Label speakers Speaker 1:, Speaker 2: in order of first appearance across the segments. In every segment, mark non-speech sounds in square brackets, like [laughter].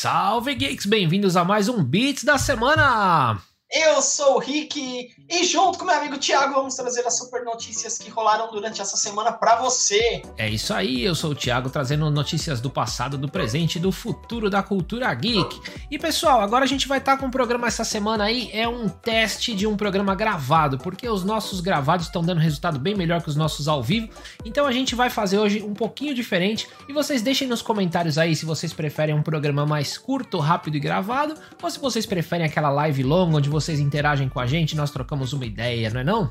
Speaker 1: Salve geeks, bem-vindos a mais um Beats da semana.
Speaker 2: Eu sou o Rick e junto com meu amigo Thiago vamos trazer as super notícias que rolaram durante essa semana para você.
Speaker 1: É isso aí, eu sou o Thiago trazendo notícias do passado, do presente e do futuro da cultura geek. E pessoal, agora a gente vai estar tá com um programa essa semana aí, é um teste de um programa gravado, porque os nossos gravados estão dando resultado bem melhor que os nossos ao vivo. Então a gente vai fazer hoje um pouquinho diferente e vocês deixem nos comentários aí se vocês preferem um programa mais curto, rápido e gravado ou se vocês preferem aquela live longa onde vocês interagem com a gente, nós trocamos uma ideia, não é não?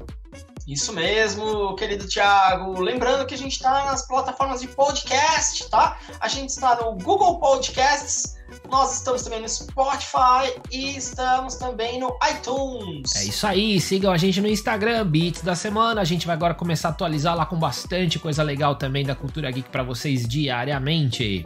Speaker 2: Isso mesmo, querido Thiago. Lembrando que a gente está nas plataformas de podcast, tá? A gente está no Google Podcasts, nós estamos também no Spotify e estamos também no iTunes.
Speaker 1: É isso aí, sigam a gente no Instagram, Beats da Semana. A gente vai agora começar a atualizar lá com bastante coisa legal também da cultura geek para vocês diariamente.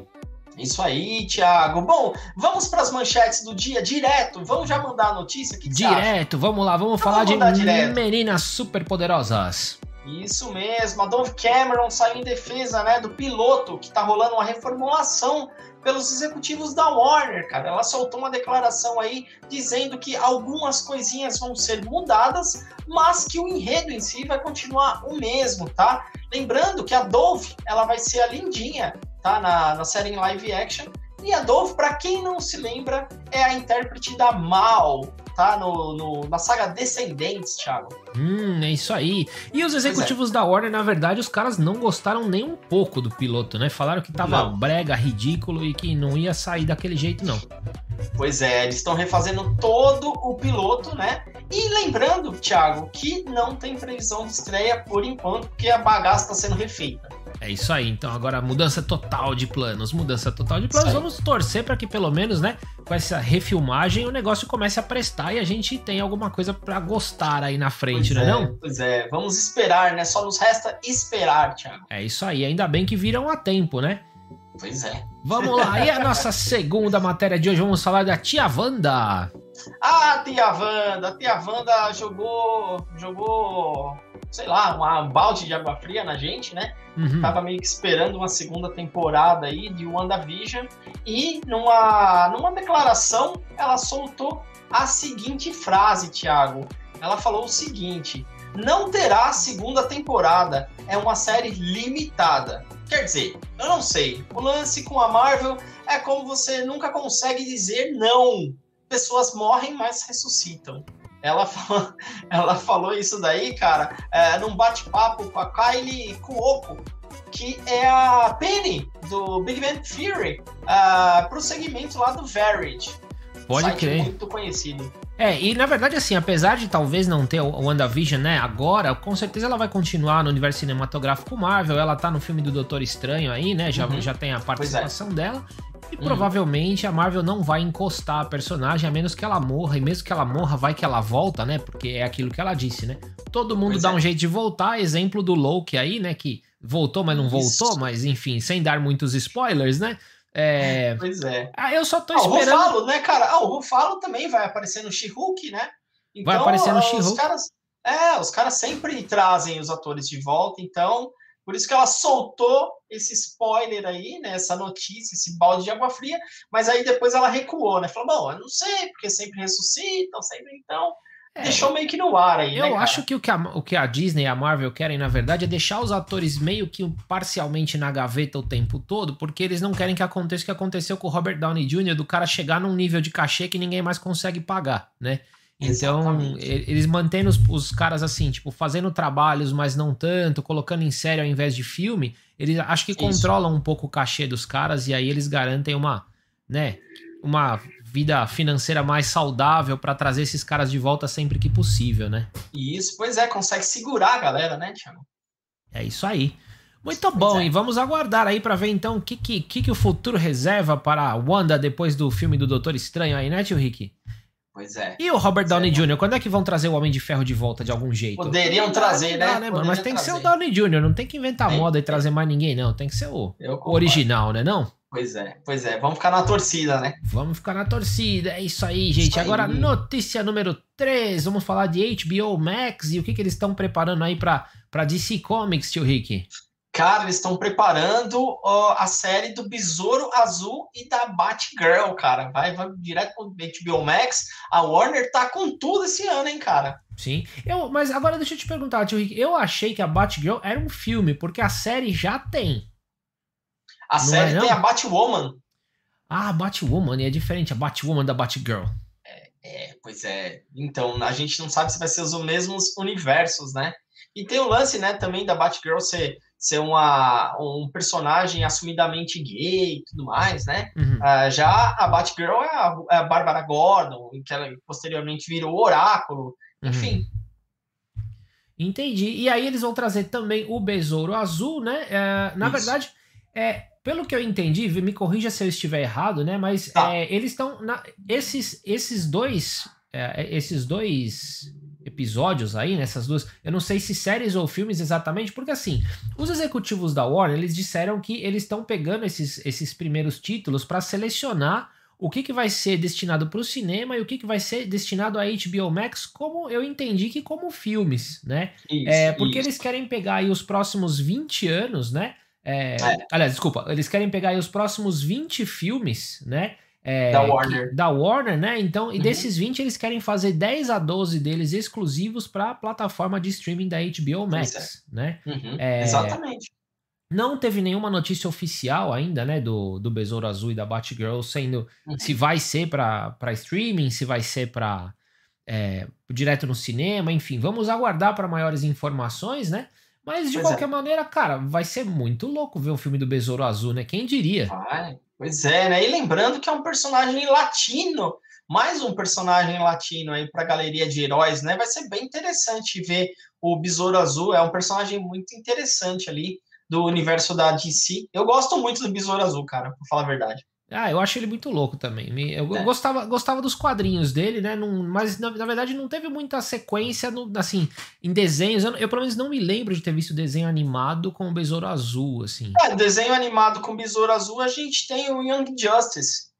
Speaker 2: Isso aí, Thiago. Bom, vamos para as manchetes do dia direto. Vamos já mandar a notícia aqui.
Speaker 1: Direto, vamos lá, vamos então, falar vamos de direto. meninas super poderosas.
Speaker 2: Isso mesmo, a Dove Cameron saiu em defesa né, do piloto, que está rolando uma reformulação pelos executivos da Warner, cara. Ela soltou uma declaração aí dizendo que algumas coisinhas vão ser mudadas, mas que o enredo em si vai continuar o mesmo, tá? Lembrando que a Dove, ela vai ser a lindinha tá? Na, na série em live action. E a Dove, para quem não se lembra, é a intérprete da Mal, tá? No, no, na saga Descendentes, Thiago.
Speaker 1: Hum, é isso aí. E os executivos é. da Warner, na verdade, os caras não gostaram nem um pouco do piloto, né? Falaram que tava não. brega, ridículo e que não ia sair daquele jeito, não.
Speaker 2: Pois é, eles estão refazendo todo o piloto, né? E lembrando, Thiago, que não tem previsão de estreia por enquanto, porque a bagaça está sendo refeita.
Speaker 1: É isso aí. Então agora mudança total de planos, mudança total de planos. Vamos torcer para que pelo menos, né, com essa refilmagem o negócio comece a prestar e a gente tenha alguma coisa para gostar aí na frente,
Speaker 2: pois
Speaker 1: não é,
Speaker 2: não? Pois é. Vamos esperar, né? Só nos resta esperar, Thiago.
Speaker 1: É isso aí. Ainda bem que viram a tempo, né?
Speaker 2: Pois é.
Speaker 1: Vamos lá. E a nossa segunda matéria de hoje vamos falar da tia Wanda.
Speaker 2: Ah, tia Wanda, a tia Wanda jogou, jogou, sei lá, uma balde de água fria na gente, né? Uhum. Tava meio que esperando uma segunda temporada aí de WandaVision e numa, numa declaração ela soltou a seguinte frase, Thiago. Ela falou o seguinte: não terá segunda temporada, é uma série limitada. Quer dizer, eu não sei. O lance com a Marvel é como você nunca consegue dizer não pessoas morrem, mas ressuscitam. Ela falou, [laughs] ela falou isso daí, cara, é, num bate-papo com a Kylie Cuoco, que é a Penny do Big Bang Theory, uh, pro segmento lá do Varied.
Speaker 1: Pode site crer.
Speaker 2: muito conhecido.
Speaker 1: É, e na verdade, assim, apesar de talvez não ter o WandaVision, né, agora, com certeza ela vai continuar no universo cinematográfico Marvel. Ela tá no filme do Doutor Estranho aí, né? Já, uhum. já tem a é. participação é. dela. E hum. provavelmente a Marvel não vai encostar a personagem a menos que ela morra. E mesmo que ela morra, vai que ela volta, né? Porque é aquilo que ela disse, né? Todo mundo pois dá é. um jeito de voltar. Exemplo do Loki aí, né? Que voltou, mas não voltou. Isso. Mas enfim, sem dar muitos spoilers, né?
Speaker 2: É... [laughs] Pois é.
Speaker 1: Ah, eu só tô esperando.
Speaker 2: Ah, o Rufalo, né, cara? Ah, o Rufalo também vai aparecer no She-Hulk, né?
Speaker 1: Então, vai aparecer no She-Hulk.
Speaker 2: Caras... É, os caras sempre trazem os atores de volta, então por isso que ela soltou esse spoiler aí, né, essa notícia, esse balde de água fria, mas aí depois ela recuou, né? Falou, bom, eu não sei, porque sempre ressuscitam, sempre então. É, deixou meio que no ar aí.
Speaker 1: Eu
Speaker 2: né,
Speaker 1: acho que o que, a, o que a Disney e a Marvel querem, na verdade, é deixar os atores meio que parcialmente na gaveta o tempo todo, porque eles não querem que aconteça o que aconteceu com o Robert Downey Jr., do cara chegar num nível de cachê que ninguém mais consegue pagar, né? Então, eles mantendo os, os, caras assim, tipo, fazendo trabalhos, mas não tanto, colocando em série ao invés de filme, eles acho que Isso. controlam um pouco o cachê dos caras e aí eles garantem uma, né, uma vida financeira mais saudável para trazer esses caras de volta sempre que possível, né?
Speaker 2: Isso, pois é, consegue segurar a galera, né, Thiago?
Speaker 1: É isso aí. Muito pois bom, é. e vamos aguardar aí para ver então o que, que, que, que o futuro reserva para a Wanda depois do filme do Doutor Estranho aí, né, tio Rick?
Speaker 2: Pois é.
Speaker 1: E o Robert Downey é. Jr., quando é que vão trazer o Homem de Ferro de volta de algum jeito?
Speaker 2: Poderiam trazer, né?
Speaker 1: né Mas tem que ser o Downey Jr., não tem que inventar tem, moda e trazer mais ninguém, não. Tem que ser o, o original, né não?
Speaker 2: Pois é, pois é. Vamos ficar na torcida, né?
Speaker 1: Vamos ficar na torcida. É isso aí, gente. Isso aí. Agora, notícia número 3. Vamos falar de HBO Max e o que, que eles estão preparando aí pra, pra DC Comics, tio Rick.
Speaker 2: Cara, eles estão preparando uh, a série do Besouro Azul e da Batgirl, cara. Vai, vai direto pro HBO Max. A Warner tá com tudo esse ano, hein, cara.
Speaker 1: Sim. Eu, mas agora deixa eu te perguntar, tio Rick. Eu achei que a Batgirl era um filme, porque a série já tem.
Speaker 2: A não série é, tem a Batwoman.
Speaker 1: Ah, a Batwoman é diferente, a Batwoman da Batgirl.
Speaker 2: É, é, pois é. Então, a gente não sabe se vai ser os mesmos universos, né? E tem o lance, né, também da Batgirl ser ser uma, um personagem assumidamente gay e tudo mais, né? Uhum. Uh, já a Batgirl é a, é a Bárbara Gordon, que ela posteriormente virou Oráculo, uhum. enfim.
Speaker 1: Entendi. E aí eles vão trazer também o Besouro Azul, né? É, na Isso. verdade, é, pelo que eu entendi, me corrija se eu estiver errado, né? Mas tá. é, eles estão. Esses, esses dois. É, esses dois episódios aí, nessas duas. Eu não sei se séries ou filmes exatamente, porque assim, os executivos da Warner, eles disseram que eles estão pegando esses, esses primeiros títulos para selecionar o que, que vai ser destinado para o cinema e o que, que vai ser destinado a HBO Max, como eu entendi que como filmes, né? Isso, é, porque isso. eles querem pegar aí os próximos 20 anos, né? É, é. Aliás, desculpa, eles querem pegar aí os próximos 20 filmes, né?
Speaker 2: É, da Warner.
Speaker 1: Que, da Warner, né? Então, e uhum. desses 20, eles querem fazer 10 a 12 deles exclusivos para a plataforma de streaming da HBO Max, é. né?
Speaker 2: Uhum. É, Exatamente.
Speaker 1: Não teve nenhuma notícia oficial ainda, né, do, do Besouro Azul e da Batgirl, sendo uhum. se vai ser para streaming, se vai ser para é, direto no cinema, enfim, vamos aguardar para maiores informações, né? Mas de pois qualquer é. maneira, cara, vai ser muito louco ver o filme do Besouro Azul, né? Quem diria?
Speaker 2: Vai. Pois é, né? E lembrando que é um personagem latino, mais um personagem latino aí para a galeria de heróis, né? Vai ser bem interessante ver o Besouro Azul, é um personagem muito interessante ali do universo da DC. Eu gosto muito do Besouro Azul, cara, para falar a verdade.
Speaker 1: Ah, eu acho ele muito louco também. Eu é. gostava, gostava dos quadrinhos dele, né? Não, mas na, na, verdade não teve muita sequência, no, assim, em desenhos. Eu, eu, pelo menos não me lembro de ter visto desenho animado com o Besouro Azul, assim.
Speaker 2: É, desenho animado com o Besouro Azul, a gente tem o Young Justice.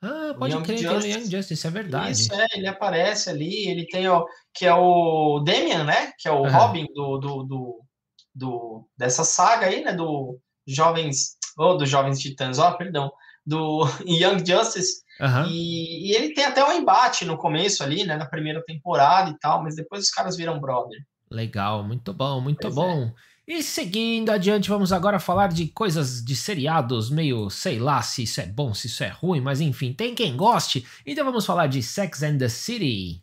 Speaker 1: Ah, pode crer, tem o Young Justice, é verdade. Isso,
Speaker 2: é, ele aparece ali, ele tem o, que é o Damian, né? Que é o uhum. Robin do, do, do, do, dessa saga aí, né? Do Jovens, ou oh, dos Jovens Titãs, ó, oh, perdão do [laughs] Young Justice. Uhum. E, e, ele tem até um embate no começo ali, né? Na primeira temporada e tal, mas depois os caras viram brother.
Speaker 1: Legal, muito bom, muito pois bom. É. E seguindo adiante, vamos agora falar de coisas de seriados, meio sei lá se isso é bom, se isso é ruim, mas enfim, tem quem goste. Então vamos falar de Sex and the City.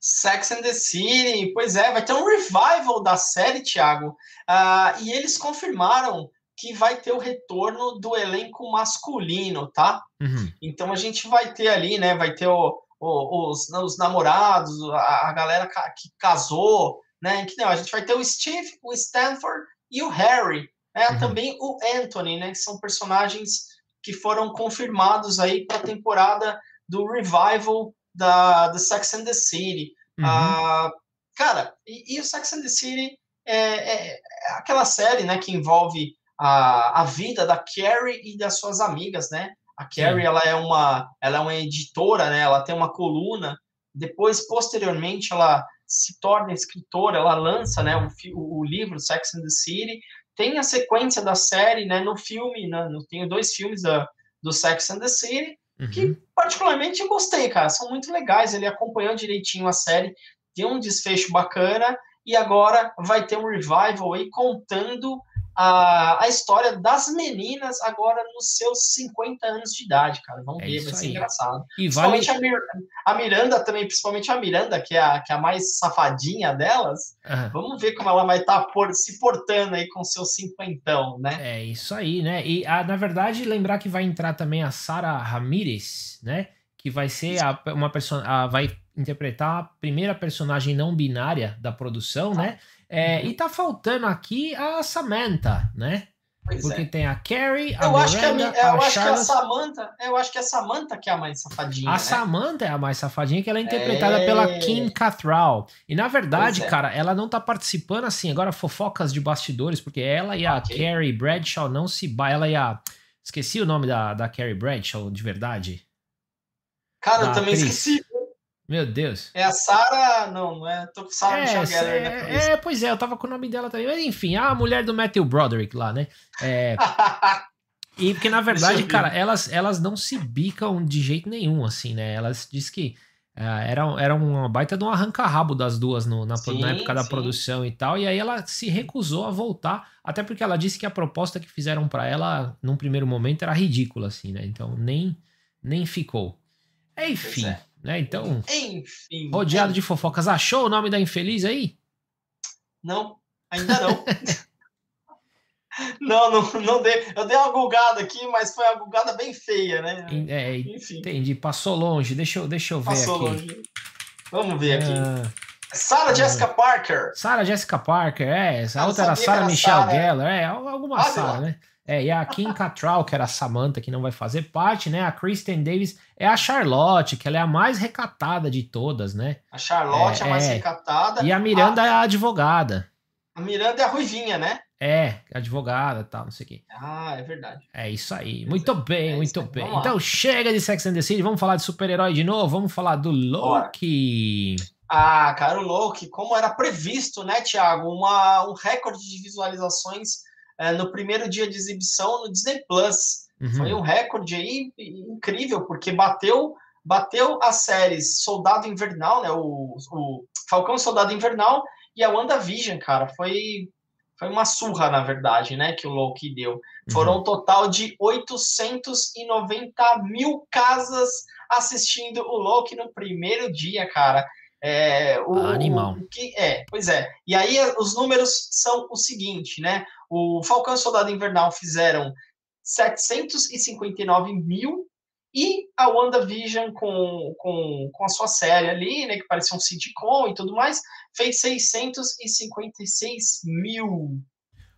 Speaker 2: Sex and the City, pois é, vai ter um revival da série, Thiago. Uh, e eles confirmaram que vai ter o retorno do elenco masculino, tá? Uhum. Então a gente vai ter ali, né? Vai ter o, o, os, os, namorados, a, a, galera que casou, né? Que não, a gente vai ter o Steve, o Stanford e o Harry, né? Uhum. Também o Anthony, né? Que são personagens que foram confirmados aí para a temporada do revival da, da Sex and the City. Uhum. Ah, cara, e, e, o Sex and the City é, é, é aquela série, né? Que envolve a, a vida da Carrie e das suas amigas, né? A Carrie, ela é uma, ela é uma editora, né? Ela tem uma coluna. Depois, posteriormente, ela se torna escritora, ela lança, né, o, o livro Sex and the City. Tem a sequência da série, né, no filme, né, no, tenho dois filmes da, do Sex and the City, uhum. que particularmente eu gostei, cara, são muito legais, ele acompanhou direitinho a série, tem um desfecho bacana, e agora vai ter um revival aí contando a, a história das meninas agora nos seus 50 anos de idade, cara. Vamos é ver, vai ser aí. engraçado. E principalmente vale... a, Mir a, Miranda também, principalmente a Miranda, que é a, que é a mais safadinha delas. Vamos ver como ela vai estar tá por, se portando aí com seus cinquentão, né?
Speaker 1: É isso aí, né? E a, na verdade, lembrar que vai entrar também a Sara Ramirez, né? Que vai ser a, uma personagem. Vai interpretar a primeira personagem não binária da produção, ah. né? É. E tá faltando aqui a Samantha, né? Pois Porque é. tem a Carrie, a
Speaker 2: eu
Speaker 1: Miranda,
Speaker 2: acho que a, eu a acho Charlotte... que a Samantha, eu acho que a Samantha que é a mais safadinha. A
Speaker 1: né? Samantha é a mais safadinha, que ela é interpretada é... pela Kim Cattrall. E na verdade, é. cara, ela não tá participando assim, agora fofocas de bastidores, porque ela e a okay. Carrie Bradshaw não se. Ela e a. Esqueci o nome da, da Carrie Bradshaw, de verdade.
Speaker 2: Cara, da eu também atriz. esqueci.
Speaker 1: Meu Deus.
Speaker 2: É a Sarah. Não, não é. Tô com Sarah
Speaker 1: é,
Speaker 2: Michelle Gellar
Speaker 1: é, é, pois é, eu tava com o nome dela também. Mas enfim, a mulher do Matthew Broderick lá, né? É. [laughs] e porque, na verdade, cara, elas, elas não se bicam de jeito nenhum, assim, né? Elas diz que uh, era, era uma baita de um arranca-rabo das duas no, na, sim, na época da sim. produção e tal. E aí ela se recusou a voltar, até porque ela disse que a proposta que fizeram para ela, num primeiro momento, era ridícula, assim, né? Então nem, nem ficou. Enfim. É. Né? Então,
Speaker 2: Enfim,
Speaker 1: rodeado de fofocas. Achou o nome da infeliz aí?
Speaker 2: Não, ainda não. [laughs] não, não, não dei. Eu dei uma gulgada aqui, mas foi uma gulgada bem feia, né?
Speaker 1: É, Enfim. Entendi, passou longe. Deixa eu, deixa eu ver Passou aqui. Longe.
Speaker 2: Vamos ver aqui. Ah, Sarah Jessica Parker.
Speaker 1: Sarah Jessica Parker, é. Essa outra era Sarah Michelle. Gellar, é, alguma ah, Sarah, né? É, e a Kim Cattrall, que era a Samantha, que não vai fazer parte, né? A Kristen Davis é a Charlotte, que ela é a mais recatada de todas, né?
Speaker 2: A Charlotte é, é a mais é. recatada.
Speaker 1: E a Miranda a... é a advogada.
Speaker 2: A Miranda é a ruivinha, né?
Speaker 1: É, advogada e tal, não sei o quê.
Speaker 2: Ah, é verdade.
Speaker 1: É isso aí. Muito bem, é muito bem. Então chega de Sex and the City, vamos falar de super-herói de novo, vamos falar do Loki.
Speaker 2: Bora. Ah, cara, o Loki, como era previsto, né, Thiago? Uma, um recorde de visualizações é, no primeiro dia de exibição no Disney Plus. Uhum. Foi um recorde aí incrível, porque bateu bateu as séries Soldado Invernal, né? O, o Falcão Soldado Invernal e a WandaVision, cara. Foi, foi uma surra, na verdade, né? Que o Loki deu. Uhum. Foram um total de 890 mil casas assistindo o Loki no primeiro dia, cara. É, o,
Speaker 1: Animal.
Speaker 2: O, que, é, pois é. E aí os números são o seguinte, né? O Falcão e Soldado Invernal fizeram 759 mil e a WandaVision com, com, com a sua série ali, né, que parecia um sitcom e tudo mais, fez 656 mil.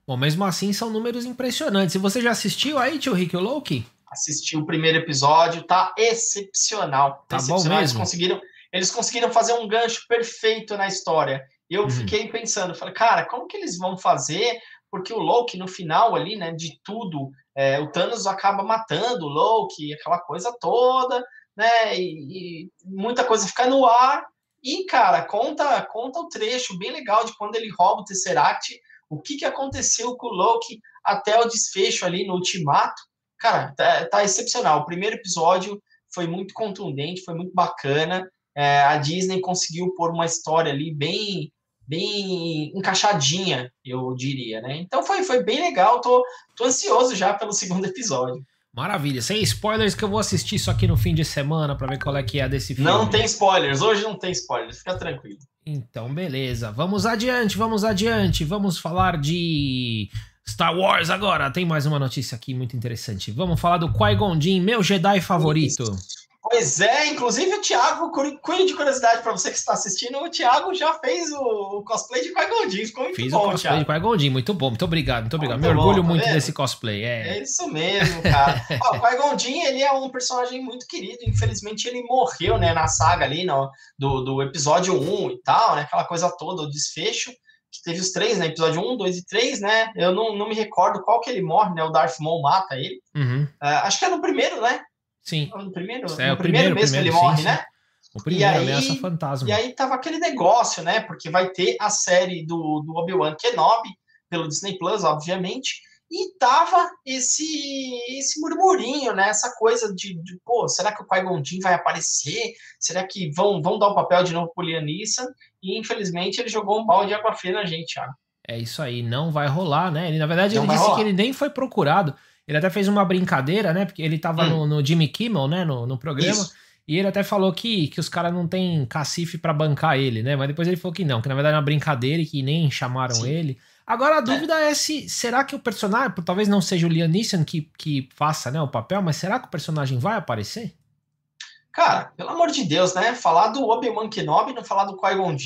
Speaker 1: Bom, mesmo assim são números impressionantes. E você já assistiu aí, tio Rick Loki?
Speaker 2: Assisti o primeiro episódio, tá excepcional.
Speaker 1: Tá excepcional. bom mesmo.
Speaker 2: Eles conseguiram, eles conseguiram fazer um gancho perfeito na história. E eu uhum. fiquei pensando, falei, cara, como que eles vão fazer porque o Loki, no final ali, né, de tudo, é, o Thanos acaba matando o Loki, aquela coisa toda, né, e, e, muita coisa fica no ar, e, cara, conta, conta o trecho bem legal de quando ele rouba o Tesseract, o que, que aconteceu com o Loki até o desfecho ali no Ultimato, cara, tá, tá excepcional, o primeiro episódio foi muito contundente, foi muito bacana, é, a Disney conseguiu pôr uma história ali bem bem encaixadinha, eu diria, né? Então foi, foi bem legal, tô, tô ansioso já pelo segundo episódio.
Speaker 1: Maravilha, sem spoilers que eu vou assistir isso aqui no fim de semana para ver qual é que é desse filme.
Speaker 2: Não tem spoilers, hoje não tem spoilers, fica tranquilo.
Speaker 1: Então, beleza. Vamos adiante, vamos adiante. Vamos falar de Star Wars agora. Tem mais uma notícia aqui muito interessante. Vamos falar do Qui-Gon Jinn, meu Jedi favorito. Isso.
Speaker 2: Pois é, inclusive o Thiago, cunho de curiosidade para você que está assistindo, o Thiago já fez o, cosplay de Qui-Gon Jinn, ficou muito
Speaker 1: Fiz
Speaker 2: bom,
Speaker 1: o cosplay Thiago. de Qui-Gon Jinn, muito bom, muito obrigado, muito obrigado. Muito Me orgulho bom, tá muito vendo? desse cosplay, é.
Speaker 2: É isso mesmo, cara. [laughs] o Qui-Gon Jinn, ele é um personagem muito querido, infelizmente ele morreu, né, na saga ali, no, do, do episódio 1 e tal, né, aquela coisa toda, o desfecho, que teve os três, né, episódio 1, 2 e 3, né, eu não, não me recordo qual que ele morre, né, o Darth Maul mata ele.
Speaker 1: Uhum. Uh,
Speaker 2: acho que é no primeiro, né,
Speaker 1: Sim.
Speaker 2: No primeiro,
Speaker 1: é,
Speaker 2: no primeiro, primeiro mesmo primeiro, ele sim, morre, sim. né?
Speaker 1: O primeiro, aí, ameaça fantasma.
Speaker 2: E aí tava aquele negócio, né? Porque vai ter a série do, do Obi-Wan Kenobi, pelo Disney Plus, obviamente. E tava esse esse murmurinho, né? Essa coisa de, de pô, será que o Qui-Gon vai aparecer? Será que vão, vão dar o um papel de novo pro Liam Neeson? E infelizmente ele jogou um balde de água fria na gente, Thiago.
Speaker 1: É isso aí, não vai rolar, né? Ele, na verdade, não ele disse rolar. que ele nem foi procurado. Ele até fez uma brincadeira, né? Porque ele tava hum. no, no, Jimmy Kimmel, né? No, no programa. Isso. E ele até falou que, que os caras não tem cacife para bancar ele, né? Mas depois ele falou que não, que na verdade é uma brincadeira e que nem chamaram Sim. ele. Agora a dúvida é. é. se será que o personagem, talvez não seja o Liam Neeson que, que faça né, o papel, mas será que o personagem vai aparecer?
Speaker 2: Cara, pelo amor de Deus, né? Falar do Obi-Wan Kenobi, não falar do Qui-Gon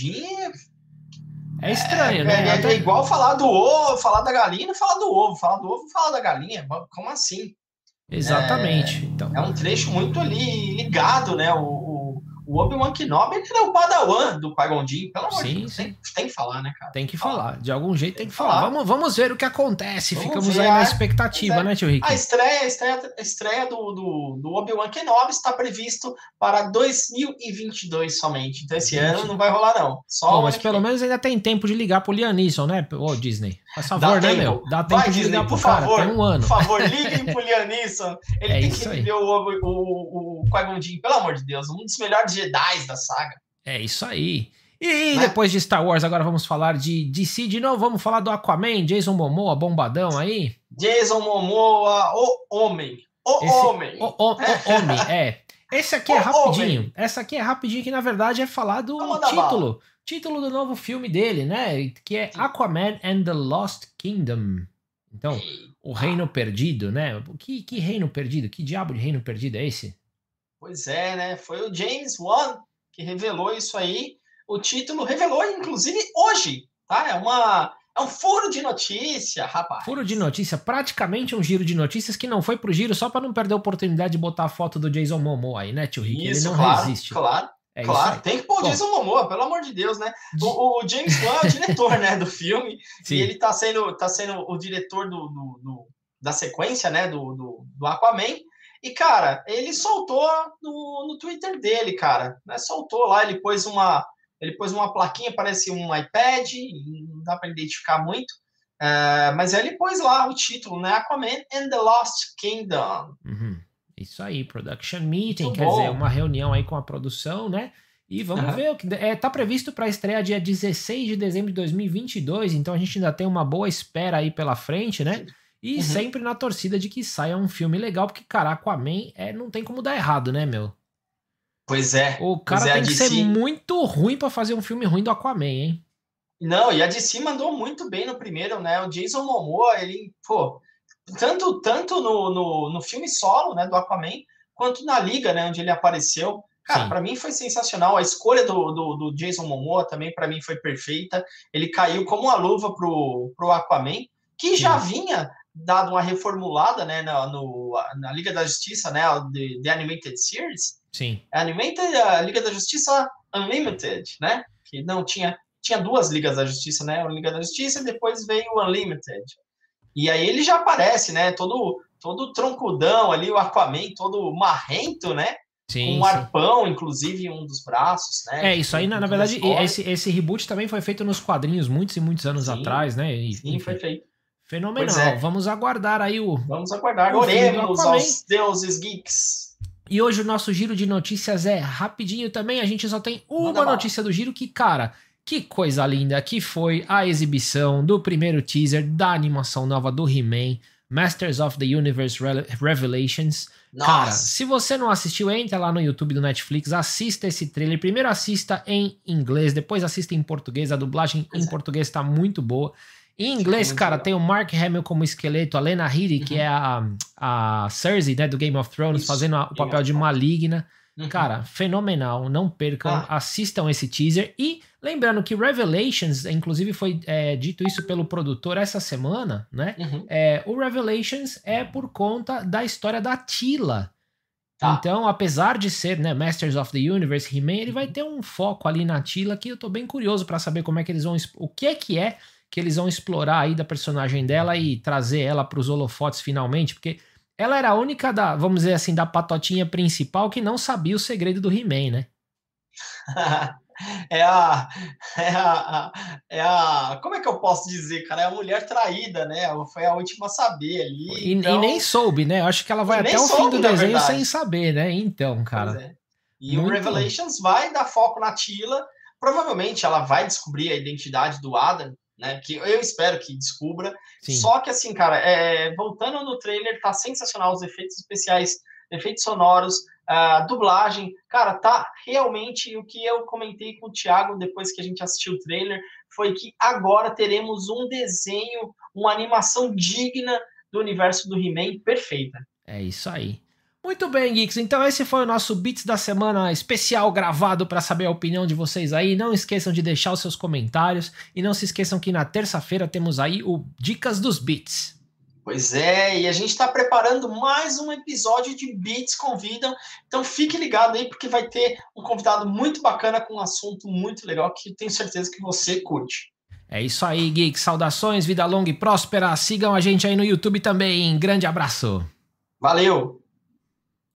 Speaker 1: é estranho,
Speaker 2: é,
Speaker 1: né?
Speaker 2: É, é, é, igual falar do ovo, falar da galinha, não falar do ovo, falar do ovo, falar da galinha. Como assim?
Speaker 1: Exatamente.
Speaker 2: É,
Speaker 1: então.
Speaker 2: é um trecho muito ali ligado, né? O, o, Obi-Wan Kenobi ele é o padawan do Qui-Gon pelo amor de Deus. Tem, tem, que falar, né, cara?
Speaker 1: Tem que falar. De algum jeito tem, tem que falar. falar. Vamos, vamos ver o que acontece. Vamos Ficamos ver, aí na expectativa, é. né, tio Rick?
Speaker 2: A estreia, a estreia, a estreia do, do, do Obi-Wan Kenobi está previsto para 2022 somente. Então esse ano não vai rolar, não. Só
Speaker 1: mas pelo menos ainda tem tempo de ligar pro Liam Neeson, né, ô Disney? Faz favor, Dá né, tempo. meu? Dá tempo vai, de Disney, ligar pro por cara. Favor, tem um ano.
Speaker 2: Por favor, liguem pro Liam Neeson. Ele [laughs] é tem que ver o, o, o, Qui-Gon pelo amor de Deus. Um dos melhores Jedi da saga.
Speaker 1: É isso aí. E né? depois de Star Wars, agora vamos falar de DC de novo. Vamos falar do Aquaman, Jason Momoa, bombadão aí.
Speaker 2: Jason Momoa, o homem. O Esse, homem.
Speaker 1: O, o, o homem, é. Esse aqui [laughs] é rapidinho. Homem. Essa aqui é rapidinho, que na verdade é falar do título. Título do novo filme dele, né? Que é Aquaman and the Lost Kingdom. Então, o Reino Perdido, né? Que, que reino perdido? Que diabo de reino perdido é esse?
Speaker 2: Pois é, né? Foi o James Wan que revelou isso aí. O título revelou, inclusive, hoje, tá? É uma. É um furo de notícia, rapaz.
Speaker 1: Furo de notícia, praticamente um giro de notícias que não foi pro giro só para não perder a oportunidade de botar a foto do Jason Momoa aí, né, tio Rick?
Speaker 2: Isso,
Speaker 1: Ele não
Speaker 2: claro,
Speaker 1: resiste.
Speaker 2: Claro. É claro, tem que pôr o Jason Momoa, pelo amor de Deus, né? O, o James Wan é o diretor, né, do filme, Sim. e ele tá sendo, tá sendo o diretor do, do, do da sequência, né, do, do, do Aquaman, e, cara, ele soltou no, no Twitter dele, cara. Né? Soltou lá, ele pôs uma. Ele pôs uma plaquinha, parece um iPad, não dá para identificar muito. Uh, mas ele pôs lá o título, né? Aquaman and the Lost Kingdom.
Speaker 1: Uhum. Isso aí, production meeting, Muito quer bom. dizer, uma reunião aí com a produção, né? E vamos uhum. ver o que é, tá previsto para estreia dia 16 de dezembro de 2022, então a gente ainda tem uma boa espera aí pela frente, né? E uhum. sempre na torcida de que saia um filme legal, porque, cara, Aquaman é, não tem como dar errado, né, meu?
Speaker 2: Pois é.
Speaker 1: O cara
Speaker 2: é,
Speaker 1: tem que DC... ser muito ruim para fazer um filme ruim do Aquaman, hein?
Speaker 2: Não, e a DC mandou muito bem no primeiro, né? O Jason Momoa, ele, pô, tanto, tanto no, no, no filme solo, né, do Aquaman, quanto na Liga, né, onde ele apareceu. Cara, para mim foi sensacional. A escolha do, do, do Jason Momoa também, para mim, foi perfeita. Ele caiu como uma luva pro, pro Aquaman, que já vinha dado uma reformulada, né, na, no, na Liga da Justiça, né, de, de Animated Series.
Speaker 1: Sim.
Speaker 2: Animated, a Liga da Justiça Unlimited, né, que não tinha, tinha duas Ligas da Justiça, né, a Liga da Justiça e depois veio o Unlimited. E aí ele já aparece, né, todo, todo troncudão ali, o Aquaman todo marrento, né, Sim, um arpão, inclusive, em um dos braços, né?
Speaker 1: É, isso aí, na, na verdade, esse, esse reboot também foi feito nos quadrinhos muitos e muitos anos sim, atrás, né? E,
Speaker 2: sim, enfim. foi feito.
Speaker 1: Fenomenal. É. Vamos aguardar aí o.
Speaker 2: Vamos aguardar. Oremos aos deuses geeks.
Speaker 1: E hoje o nosso giro de notícias é rapidinho também. A gente só tem uma notícia do giro que, cara, que coisa linda que foi a exibição do primeiro teaser da animação nova do He-Man, Masters of the Universe Revelations. Nossa. Cara, se você não assistiu, entra lá no YouTube do Netflix, assista esse trailer. Primeiro assista em inglês, depois assista em português. A dublagem em é. português está muito boa. Em inglês, cara, tem o Mark Hamill como esqueleto, a Lena Headey, uhum. que é a, a Cersei, né, do Game of Thrones, Isso. fazendo a, o papel de maligna. Uhum. Cara, fenomenal. Não percam, ah. assistam esse teaser. E lembrando que Revelations, inclusive foi é, dito isso pelo produtor essa semana, né? Uhum. É, o Revelations é por conta da história da Tila. Tá. Então, apesar de ser né, Masters of the Universe, He-Man, ele vai ter um foco ali na Tila que eu tô bem curioso para saber como é que eles vão. O que é que é que eles vão explorar aí da personagem dela e trazer ela para os holofotes finalmente, porque ela era a única da, vamos dizer assim, da patotinha principal que não sabia o segredo do He-Man, né? [laughs]
Speaker 2: é a, é a, é a, como é que eu posso dizer, cara? É a mulher traída, né? Foi a última a saber ali.
Speaker 1: E, então... e nem soube, né? Eu acho que ela vai até o fim do desenho sem saber, né? Então, cara. É.
Speaker 2: E Muito... o Revelations vai dar foco na Tila. Provavelmente ela vai descobrir a identidade do Adam, né? Que eu espero que descubra. Sim. Só que assim, cara, é, voltando no trailer, tá sensacional os efeitos especiais, efeitos sonoros, a dublagem, cara, tá realmente o que eu comentei com o Thiago depois que a gente assistiu o trailer, foi que agora teremos um desenho, uma animação digna do universo do He-Man perfeita.
Speaker 1: É isso aí. Muito bem, Geeks. Então esse foi o nosso Beats da semana especial gravado para saber a opinião de vocês aí. Não esqueçam de deixar os seus comentários e não se esqueçam que na terça-feira temos aí o Dicas dos Beats.
Speaker 2: Pois é, e a gente está preparando mais um episódio de Beats Convidam. Então fique ligado aí, porque vai ter um convidado muito bacana com um assunto muito legal que tenho certeza que você curte.
Speaker 1: É isso aí, Geek. Saudações, vida longa e próspera. Sigam a gente aí no YouTube também. Grande abraço.
Speaker 2: Valeu!